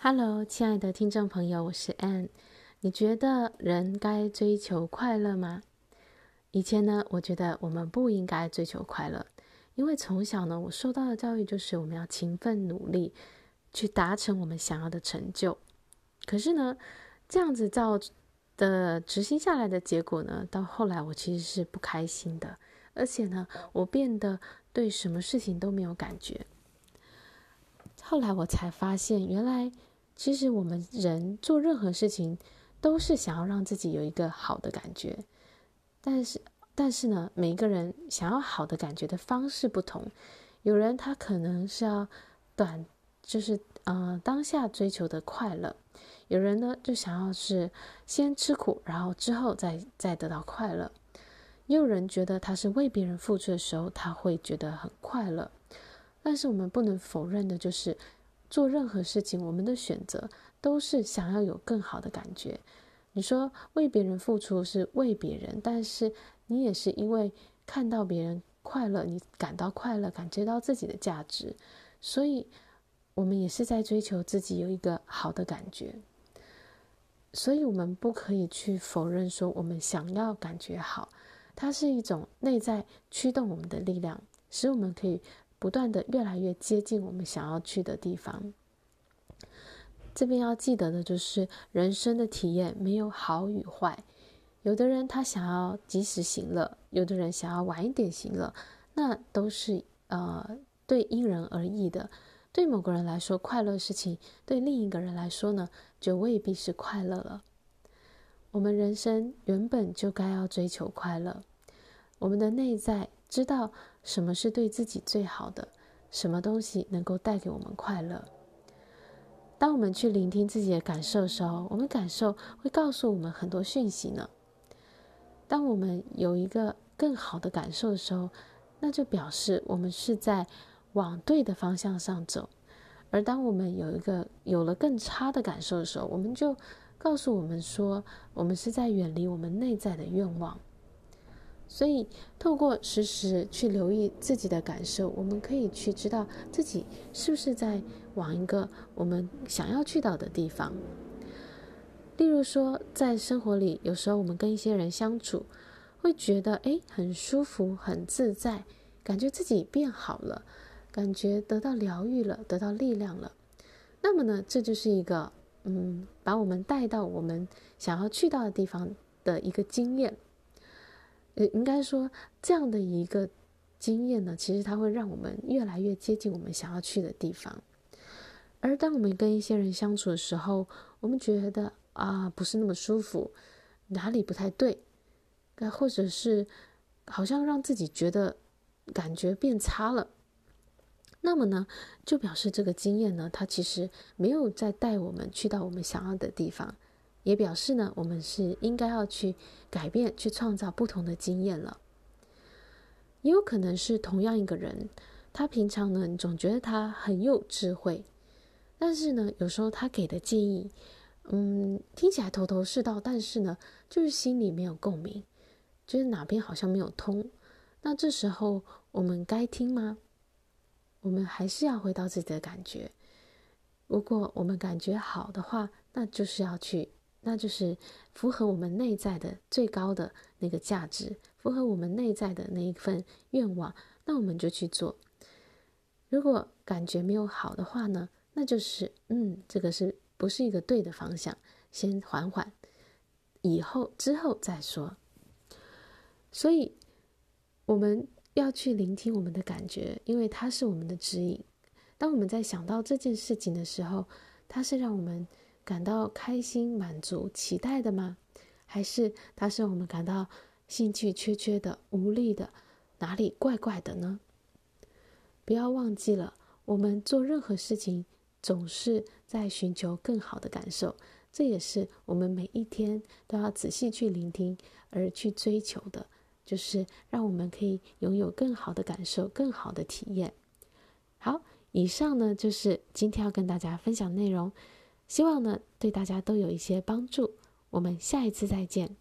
Hello，亲爱的听众朋友，我是 Ann。你觉得人该追求快乐吗？以前呢，我觉得我们不应该追求快乐，因为从小呢，我受到的教育就是我们要勤奋努力，去达成我们想要的成就。可是呢，这样子造的执行下来的结果呢，到后来我其实是不开心的，而且呢，我变得对什么事情都没有感觉。后来我才发现，原来。其实我们人做任何事情，都是想要让自己有一个好的感觉，但是但是呢，每一个人想要好的感觉的方式不同，有人他可能是要短，就是呃当下追求的快乐，有人呢就想要是先吃苦，然后之后再再得到快乐，也有人觉得他是为别人付出的时候，他会觉得很快乐，但是我们不能否认的就是。做任何事情，我们的选择都是想要有更好的感觉。你说为别人付出是为别人，但是你也是因为看到别人快乐，你感到快乐，感觉到自己的价值，所以我们也是在追求自己有一个好的感觉。所以，我们不可以去否认说我们想要感觉好，它是一种内在驱动我们的力量，使我们可以。不断的越来越接近我们想要去的地方。这边要记得的就是，人生的体验没有好与坏。有的人他想要及时行乐，有的人想要晚一点行乐，那都是呃对因人而异的。对某个人来说快乐事情，对另一个人来说呢，就未必是快乐了。我们人生原本就该要追求快乐，我们的内在。知道什么是对自己最好的，什么东西能够带给我们快乐。当我们去聆听自己的感受的时候，我们感受会告诉我们很多讯息呢。当我们有一个更好的感受的时候，那就表示我们是在往对的方向上走。而当我们有一个有了更差的感受的时候，我们就告诉我们说，我们是在远离我们内在的愿望。所以，透过时时去留意自己的感受，我们可以去知道自己是不是在往一个我们想要去到的地方。例如说，在生活里，有时候我们跟一些人相处，会觉得诶很舒服、很自在，感觉自己变好了，感觉得到疗愈了，得到力量了。那么呢，这就是一个嗯，把我们带到我们想要去到的地方的一个经验。呃，应该说这样的一个经验呢，其实它会让我们越来越接近我们想要去的地方。而当我们跟一些人相处的时候，我们觉得啊，不是那么舒服，哪里不太对，那或者是好像让自己觉得感觉变差了，那么呢，就表示这个经验呢，它其实没有再带我们去到我们想要的地方。也表示呢，我们是应该要去改变、去创造不同的经验了。也有可能是同样一个人，他平常呢，你总觉得他很有智慧，但是呢，有时候他给的建议，嗯，听起来头头是道，但是呢，就是心里没有共鸣，觉得哪边好像没有通。那这时候我们该听吗？我们还是要回到自己的感觉。如果我们感觉好的话，那就是要去。那就是符合我们内在的最高的那个价值，符合我们内在的那一份愿望，那我们就去做。如果感觉没有好的话呢，那就是嗯，这个是不是一个对的方向？先缓缓，以后之后再说。所以我们要去聆听我们的感觉，因为它是我们的指引。当我们在想到这件事情的时候，它是让我们。感到开心、满足、期待的吗？还是它是我们感到兴趣缺缺的、无力的，哪里怪怪的呢？不要忘记了，我们做任何事情总是在寻求更好的感受，这也是我们每一天都要仔细去聆听而去追求的，就是让我们可以拥有更好的感受、更好的体验。好，以上呢就是今天要跟大家分享内容。希望呢，对大家都有一些帮助。我们下一次再见。